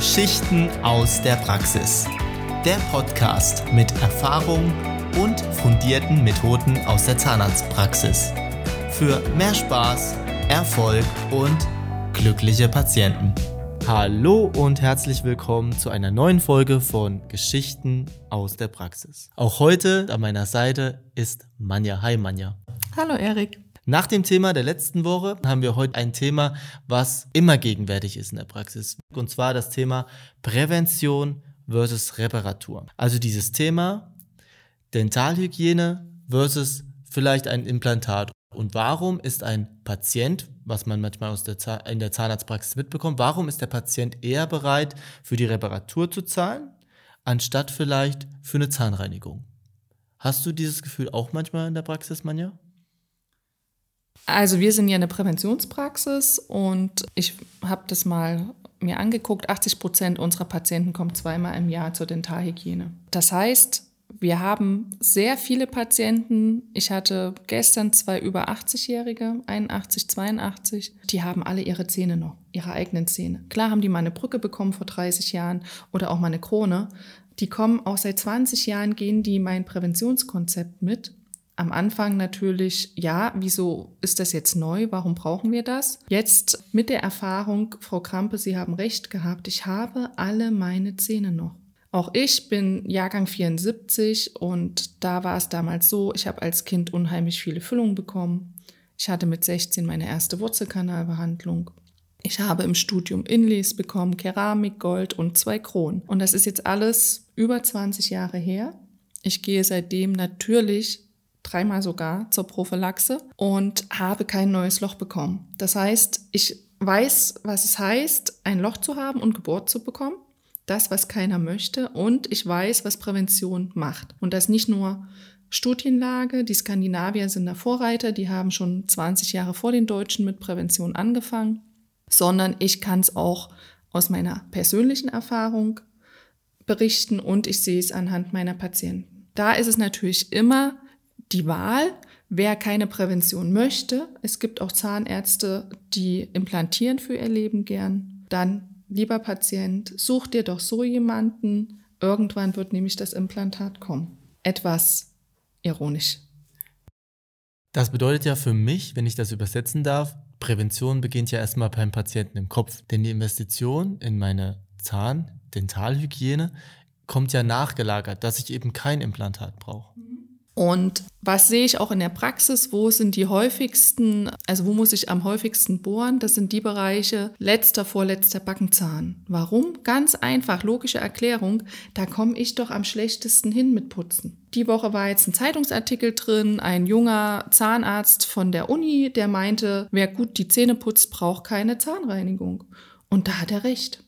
Geschichten aus der Praxis. Der Podcast mit Erfahrung und fundierten Methoden aus der Zahnarztpraxis. Für mehr Spaß, Erfolg und glückliche Patienten. Hallo und herzlich willkommen zu einer neuen Folge von Geschichten aus der Praxis. Auch heute an meiner Seite ist Manja. Hi Manja. Hallo Erik. Nach dem Thema der letzten Woche haben wir heute ein Thema, was immer gegenwärtig ist in der Praxis. Und zwar das Thema Prävention versus Reparatur. Also dieses Thema Dentalhygiene versus vielleicht ein Implantat. Und warum ist ein Patient, was man manchmal aus der in der Zahnarztpraxis mitbekommt, warum ist der Patient eher bereit, für die Reparatur zu zahlen, anstatt vielleicht für eine Zahnreinigung? Hast du dieses Gefühl auch manchmal in der Praxis, Manja? Also wir sind ja eine Präventionspraxis und ich habe das mal mir angeguckt. 80 Prozent unserer Patienten kommen zweimal im Jahr zur Dentalhygiene. Das heißt, wir haben sehr viele Patienten. Ich hatte gestern zwei über 80-Jährige, 81, 82. Die haben alle ihre Zähne noch, ihre eigenen Zähne. Klar haben die mal eine Brücke bekommen vor 30 Jahren oder auch mal eine Krone. Die kommen auch seit 20 Jahren, gehen die mein Präventionskonzept mit am Anfang natürlich, ja, wieso ist das jetzt neu? Warum brauchen wir das? Jetzt mit der Erfahrung, Frau Krampe, Sie haben recht gehabt, ich habe alle meine Zähne noch. Auch ich bin Jahrgang 74 und da war es damals so, ich habe als Kind unheimlich viele Füllungen bekommen. Ich hatte mit 16 meine erste Wurzelkanalbehandlung. Ich habe im Studium Inlays bekommen, Keramik, Gold und zwei Kronen. Und das ist jetzt alles über 20 Jahre her. Ich gehe seitdem natürlich dreimal sogar zur Prophylaxe und habe kein neues Loch bekommen. Das heißt, ich weiß, was es heißt, ein Loch zu haben und Geburt zu bekommen. Das, was keiner möchte. Und ich weiß, was Prävention macht. Und das nicht nur Studienlage. Die Skandinavier sind da Vorreiter. Die haben schon 20 Jahre vor den Deutschen mit Prävention angefangen. Sondern ich kann es auch aus meiner persönlichen Erfahrung berichten und ich sehe es anhand meiner Patienten. Da ist es natürlich immer die Wahl, wer keine Prävention möchte. Es gibt auch Zahnärzte, die implantieren für ihr Leben gern. Dann, lieber Patient, such dir doch so jemanden. Irgendwann wird nämlich das Implantat kommen. Etwas ironisch. Das bedeutet ja für mich, wenn ich das übersetzen darf, Prävention beginnt ja erstmal beim Patienten im Kopf. Denn die Investition in meine Zahn-Dentalhygiene kommt ja nachgelagert, dass ich eben kein Implantat brauche. Und was sehe ich auch in der Praxis? Wo sind die häufigsten, also wo muss ich am häufigsten bohren? Das sind die Bereiche letzter, vorletzter Backenzahn. Warum? Ganz einfach, logische Erklärung. Da komme ich doch am schlechtesten hin mit Putzen. Die Woche war jetzt ein Zeitungsartikel drin, ein junger Zahnarzt von der Uni, der meinte, wer gut die Zähne putzt, braucht keine Zahnreinigung. Und da hat er recht.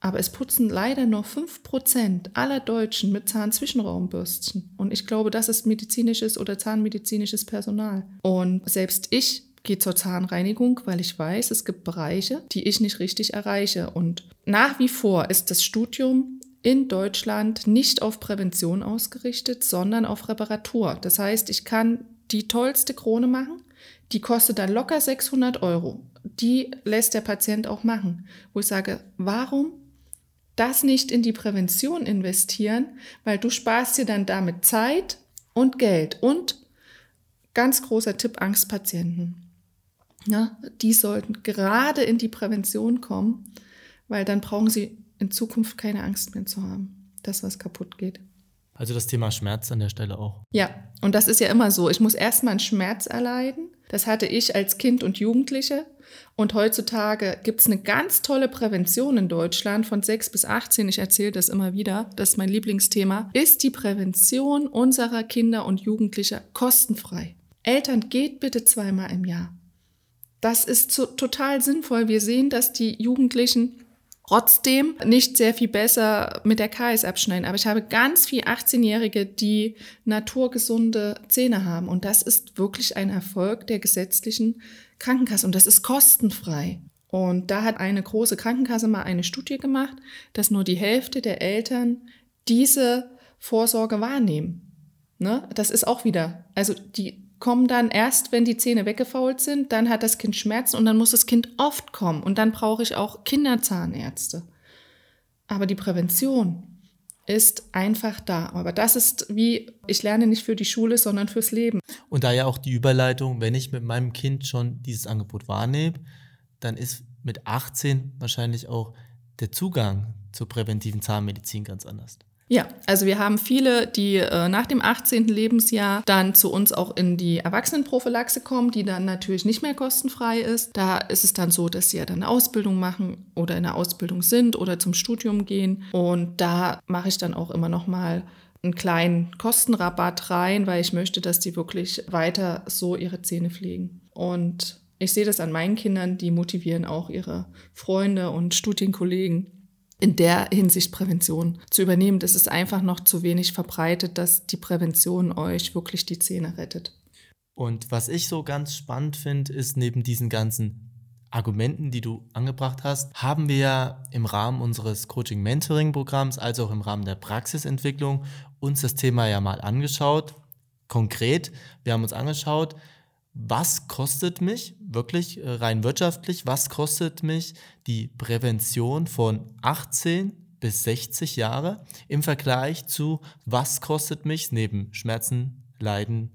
Aber es putzen leider nur 5% aller Deutschen mit Zahnzwischenraumbürstchen. Und ich glaube, das ist medizinisches oder zahnmedizinisches Personal. Und selbst ich gehe zur Zahnreinigung, weil ich weiß, es gibt Bereiche, die ich nicht richtig erreiche. Und nach wie vor ist das Studium in Deutschland nicht auf Prävention ausgerichtet, sondern auf Reparatur. Das heißt, ich kann die tollste Krone machen, die kostet dann locker 600 Euro. Die lässt der Patient auch machen. Wo ich sage, warum das nicht in die Prävention investieren, weil du sparst dir dann damit Zeit und Geld. Und ganz großer Tipp, Angstpatienten. Ja, die sollten gerade in die Prävention kommen, weil dann brauchen sie in Zukunft keine Angst mehr zu haben, dass was kaputt geht. Also das Thema Schmerz an der Stelle auch. Ja, und das ist ja immer so. Ich muss erstmal einen Schmerz erleiden. Das hatte ich als Kind und Jugendliche. Und heutzutage gibt es eine ganz tolle Prävention in Deutschland von 6 bis 18. Ich erzähle das immer wieder. Das ist mein Lieblingsthema. Ist die Prävention unserer Kinder und Jugendlicher kostenfrei? Eltern, geht bitte zweimal im Jahr. Das ist so, total sinnvoll. Wir sehen, dass die Jugendlichen trotzdem nicht sehr viel besser mit der KS abschneiden. Aber ich habe ganz viele 18-Jährige, die naturgesunde Zähne haben. Und das ist wirklich ein Erfolg der gesetzlichen Krankenkasse. Und das ist kostenfrei. Und da hat eine große Krankenkasse mal eine Studie gemacht, dass nur die Hälfte der Eltern diese Vorsorge wahrnehmen. Ne? Das ist auch wieder, also die kommen dann erst, wenn die Zähne weggefault sind, dann hat das Kind Schmerzen und dann muss das Kind oft kommen und dann brauche ich auch Kinderzahnärzte. Aber die Prävention ist einfach da. Aber das ist wie, ich lerne nicht für die Schule, sondern fürs Leben. Und da ja auch die Überleitung, wenn ich mit meinem Kind schon dieses Angebot wahrnehme, dann ist mit 18 wahrscheinlich auch der Zugang zur präventiven Zahnmedizin ganz anders. Ja, also wir haben viele, die äh, nach dem 18. Lebensjahr dann zu uns auch in die Erwachsenenprophylaxe kommen, die dann natürlich nicht mehr kostenfrei ist. Da ist es dann so, dass sie ja dann eine Ausbildung machen oder in der Ausbildung sind oder zum Studium gehen. Und da mache ich dann auch immer noch mal einen kleinen Kostenrabatt rein, weil ich möchte, dass die wirklich weiter so ihre Zähne pflegen. Und ich sehe das an meinen Kindern, die motivieren auch ihre Freunde und Studienkollegen in der Hinsicht Prävention zu übernehmen. Das ist einfach noch zu wenig verbreitet, dass die Prävention euch wirklich die Zähne rettet. Und was ich so ganz spannend finde, ist neben diesen ganzen Argumenten, die du angebracht hast, haben wir ja im Rahmen unseres Coaching-Mentoring-Programms, als auch im Rahmen der Praxisentwicklung, uns das Thema ja mal angeschaut. Konkret, wir haben uns angeschaut, was kostet mich wirklich äh, rein wirtschaftlich, was kostet mich die Prävention von 18 bis 60 Jahre im Vergleich zu, was kostet mich neben Schmerzen, Leiden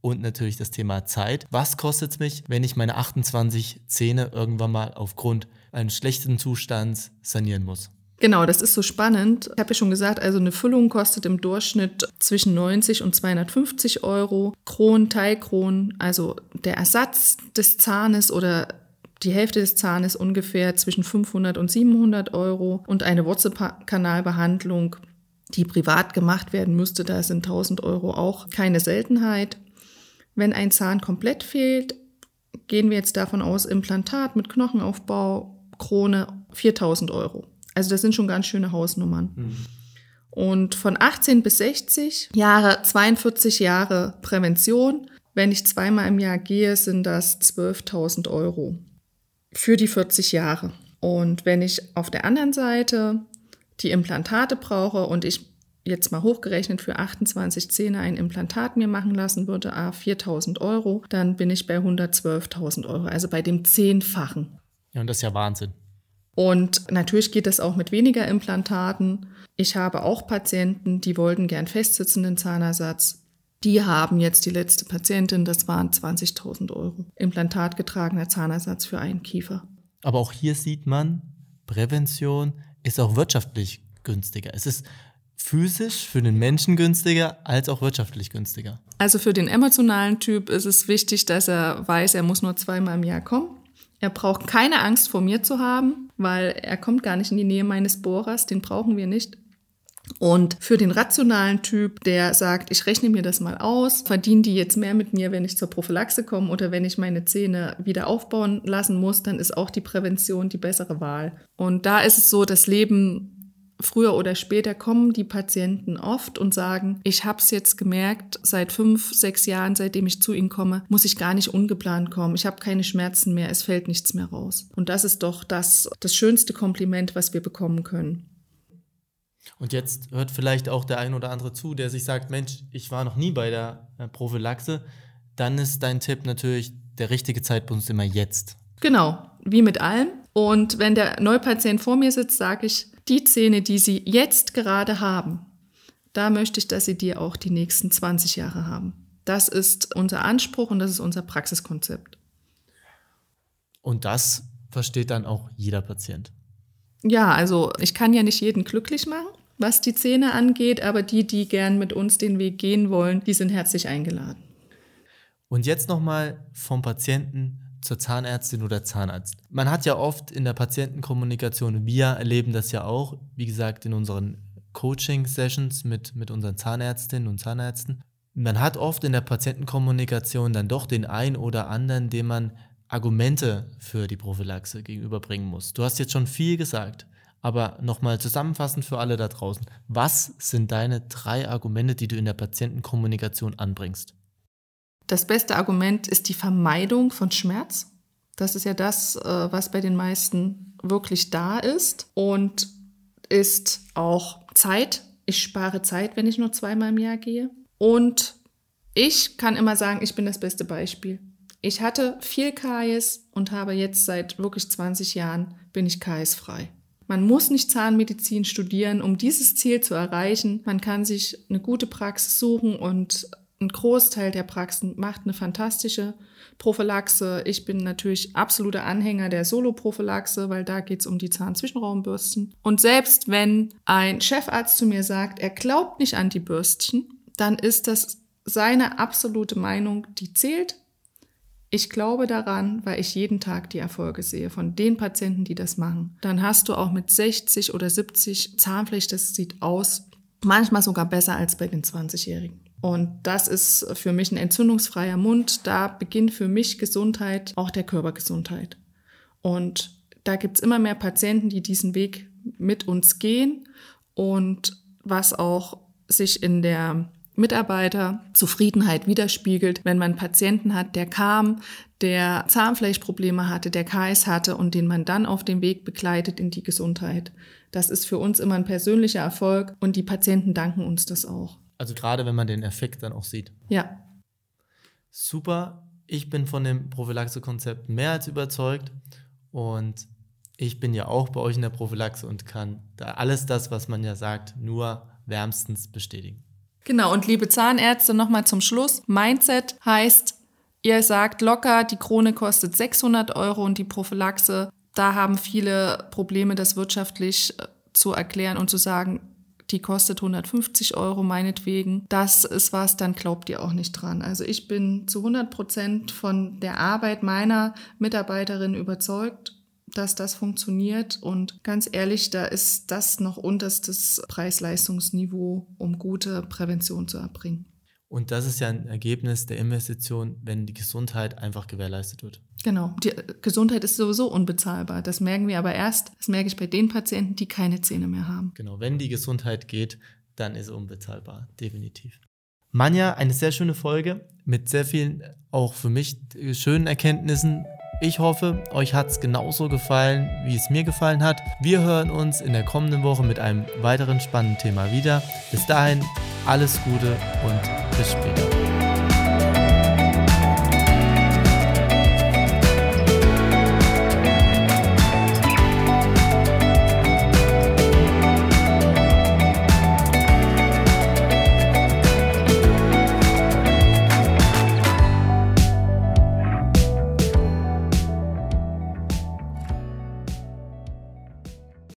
und natürlich das Thema Zeit, was kostet mich, wenn ich meine 28 Zähne irgendwann mal aufgrund eines schlechten Zustands sanieren muss. Genau, das ist so spannend. Ich habe ja schon gesagt, also eine Füllung kostet im Durchschnitt zwischen 90 und 250 Euro. Kron, Teilkron, also der Ersatz des Zahnes oder die Hälfte des Zahnes ungefähr zwischen 500 und 700 Euro und eine Wurzelkanalbehandlung, die privat gemacht werden müsste, da sind 1000 Euro auch keine Seltenheit. Wenn ein Zahn komplett fehlt, gehen wir jetzt davon aus, Implantat mit Knochenaufbau, Krone 4000 Euro. Also das sind schon ganz schöne Hausnummern. Mhm. Und von 18 bis 60 Jahre, 42 Jahre Prävention. Wenn ich zweimal im Jahr gehe, sind das 12.000 Euro für die 40 Jahre. Und wenn ich auf der anderen Seite die Implantate brauche und ich jetzt mal hochgerechnet für 28 Zähne ein Implantat mir machen lassen würde, a 4000 Euro, dann bin ich bei 112.000 Euro, also bei dem Zehnfachen. Ja, und das ist ja Wahnsinn. Und natürlich geht das auch mit weniger Implantaten. Ich habe auch Patienten, die wollten gern festsitzenden Zahnersatz. Die haben jetzt die letzte Patientin, das waren 20.000 Euro. Implantatgetragener Zahnersatz für einen Kiefer. Aber auch hier sieht man, Prävention ist auch wirtschaftlich günstiger. Es ist physisch für den Menschen günstiger als auch wirtschaftlich günstiger. Also für den emotionalen Typ ist es wichtig, dass er weiß, er muss nur zweimal im Jahr kommen. Er braucht keine Angst vor mir zu haben, weil er kommt gar nicht in die Nähe meines Bohrers, den brauchen wir nicht. Und für den rationalen Typ, der sagt, ich rechne mir das mal aus, verdienen die jetzt mehr mit mir, wenn ich zur Prophylaxe komme oder wenn ich meine Zähne wieder aufbauen lassen muss, dann ist auch die Prävention die bessere Wahl. Und da ist es so, das Leben früher oder später kommen die Patienten oft und sagen, ich habe es jetzt gemerkt, seit fünf, sechs Jahren, seitdem ich zu ihnen komme, muss ich gar nicht ungeplant kommen. Ich habe keine Schmerzen mehr, es fällt nichts mehr raus. Und das ist doch das, das schönste Kompliment, was wir bekommen können. Und jetzt hört vielleicht auch der ein oder andere zu, der sich sagt, Mensch, ich war noch nie bei der äh, Prophylaxe. Dann ist dein Tipp natürlich, der richtige Zeitpunkt ist immer jetzt. Genau, wie mit allem. Und wenn der Neupatient vor mir sitzt, sage ich, die Zähne, die Sie jetzt gerade haben, da möchte ich, dass Sie die auch die nächsten 20 Jahre haben. Das ist unser Anspruch und das ist unser Praxiskonzept. Und das versteht dann auch jeder Patient. Ja, also ich kann ja nicht jeden glücklich machen, was die Zähne angeht, aber die, die gern mit uns den Weg gehen wollen, die sind herzlich eingeladen. Und jetzt nochmal vom Patienten zur Zahnärztin oder Zahnarzt. Man hat ja oft in der Patientenkommunikation, wir erleben das ja auch, wie gesagt, in unseren Coaching-Sessions mit, mit unseren Zahnärztinnen und Zahnärzten. Man hat oft in der Patientenkommunikation dann doch den einen oder anderen, dem man Argumente für die Prophylaxe gegenüberbringen muss. Du hast jetzt schon viel gesagt, aber nochmal zusammenfassend für alle da draußen. Was sind deine drei Argumente, die du in der Patientenkommunikation anbringst? Das beste Argument ist die Vermeidung von Schmerz. Das ist ja das, äh, was bei den meisten wirklich da ist und ist auch Zeit. Ich spare Zeit, wenn ich nur zweimal im Jahr gehe. Und ich kann immer sagen, ich bin das beste Beispiel. Ich hatte viel KS und habe jetzt seit wirklich 20 Jahren bin ich KS frei. Man muss nicht Zahnmedizin studieren, um dieses Ziel zu erreichen. Man kann sich eine gute Praxis suchen und ein Großteil der Praxen macht eine fantastische Prophylaxe. Ich bin natürlich absoluter Anhänger der Solo-Prophylaxe, weil da geht es um die Zahnzwischenraumbürsten. Und selbst wenn ein Chefarzt zu mir sagt, er glaubt nicht an die Bürstchen, dann ist das seine absolute Meinung, die zählt. Ich glaube daran, weil ich jeden Tag die Erfolge sehe von den Patienten, die das machen. Dann hast du auch mit 60 oder 70 Zahnfleisch, das sieht aus, manchmal sogar besser als bei den 20-Jährigen. Und das ist für mich ein entzündungsfreier Mund. Da beginnt für mich Gesundheit, auch der Körpergesundheit. Und da gibt's immer mehr Patienten, die diesen Weg mit uns gehen und was auch sich in der Mitarbeiterzufriedenheit widerspiegelt, wenn man Patienten hat, der kam, der Zahnfleischprobleme hatte, der KS hatte und den man dann auf dem Weg begleitet in die Gesundheit. Das ist für uns immer ein persönlicher Erfolg und die Patienten danken uns das auch. Also gerade wenn man den Effekt dann auch sieht. Ja. Super. Ich bin von dem Prophylaxe-Konzept mehr als überzeugt und ich bin ja auch bei euch in der Prophylaxe und kann da alles das, was man ja sagt, nur wärmstens bestätigen. Genau, und liebe Zahnärzte, nochmal zum Schluss. Mindset heißt, ihr sagt locker, die Krone kostet 600 Euro und die Prophylaxe, da haben viele Probleme, das wirtschaftlich äh, zu erklären und zu sagen, die kostet 150 Euro meinetwegen. Das ist was, dann glaubt ihr auch nicht dran. Also ich bin zu 100 Prozent von der Arbeit meiner Mitarbeiterin überzeugt dass das funktioniert. Und ganz ehrlich, da ist das noch unterstes Preis-Leistungsniveau, um gute Prävention zu erbringen. Und das ist ja ein Ergebnis der Investition, wenn die Gesundheit einfach gewährleistet wird. Genau, die Gesundheit ist sowieso unbezahlbar. Das merken wir aber erst, das merke ich bei den Patienten, die keine Zähne mehr haben. Genau, wenn die Gesundheit geht, dann ist es unbezahlbar, definitiv. Manja, eine sehr schöne Folge mit sehr vielen, auch für mich schönen Erkenntnissen ich hoffe, euch hat es genauso gefallen, wie es mir gefallen hat. Wir hören uns in der kommenden Woche mit einem weiteren spannenden Thema wieder. Bis dahin, alles Gute und bis später.